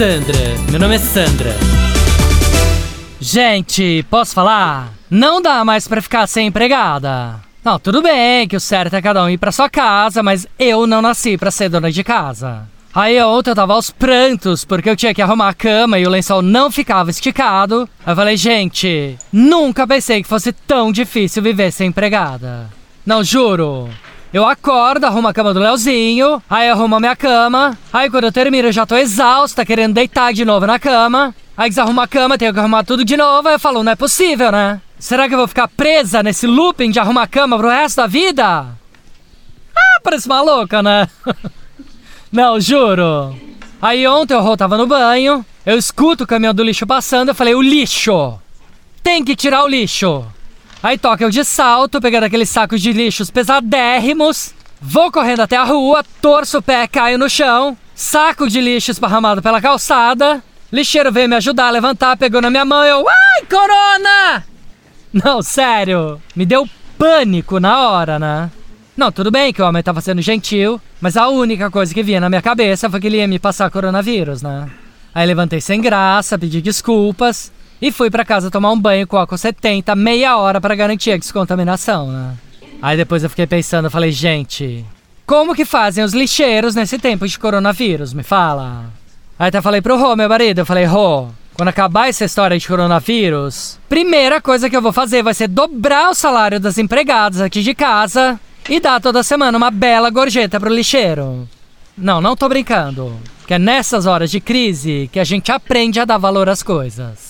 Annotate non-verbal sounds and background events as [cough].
Sandra, meu nome é Sandra. Gente, posso falar? Não dá mais pra ficar sem empregada. Não, tudo bem que o certo é cada um ir pra sua casa, mas eu não nasci pra ser dona de casa. Aí ontem eu tava aos prantos porque eu tinha que arrumar a cama e o lençol não ficava esticado. Aí eu falei, gente, nunca pensei que fosse tão difícil viver sem empregada. Não, juro. Eu acordo, arrumo a cama do Leozinho, aí arrumo a minha cama. Aí quando eu termino eu já tô exausta, querendo deitar de novo na cama. Aí desarrumo a cama, tenho que arrumar tudo de novo. Aí eu falo, não é possível, né? Será que eu vou ficar presa nesse looping de arrumar a cama pro resto da vida? Ah, parece maluca, né? [laughs] não, juro. Aí ontem Rô tava no banho, eu escuto o caminhão do lixo passando, eu falei, o lixo! Tem que tirar o lixo! Aí toca eu de salto, pegando aqueles sacos de lixos pesadérrimos, vou correndo até a rua, torço o pé, caio no chão, saco de lixo esparramado pela calçada, lixeiro veio me ajudar a levantar, pegou na minha mão eu, ai, corona! Não, sério, me deu pânico na hora, né? Não, tudo bem que o homem tava sendo gentil, mas a única coisa que vinha na minha cabeça foi que ele ia me passar coronavírus, né? Aí levantei sem graça, pedi desculpas e fui para casa tomar um banho com álcool 70, meia hora para garantir a descontaminação, né? Aí depois eu fiquei pensando, falei, gente, como que fazem os lixeiros nesse tempo de coronavírus? Me fala. Aí até falei pro Rô, meu marido, eu falei, Rô, quando acabar essa história de coronavírus, primeira coisa que eu vou fazer vai ser dobrar o salário das empregadas aqui de casa e dar toda semana uma bela gorjeta pro lixeiro. Não, não tô brincando. Que é nessas horas de crise que a gente aprende a dar valor às coisas.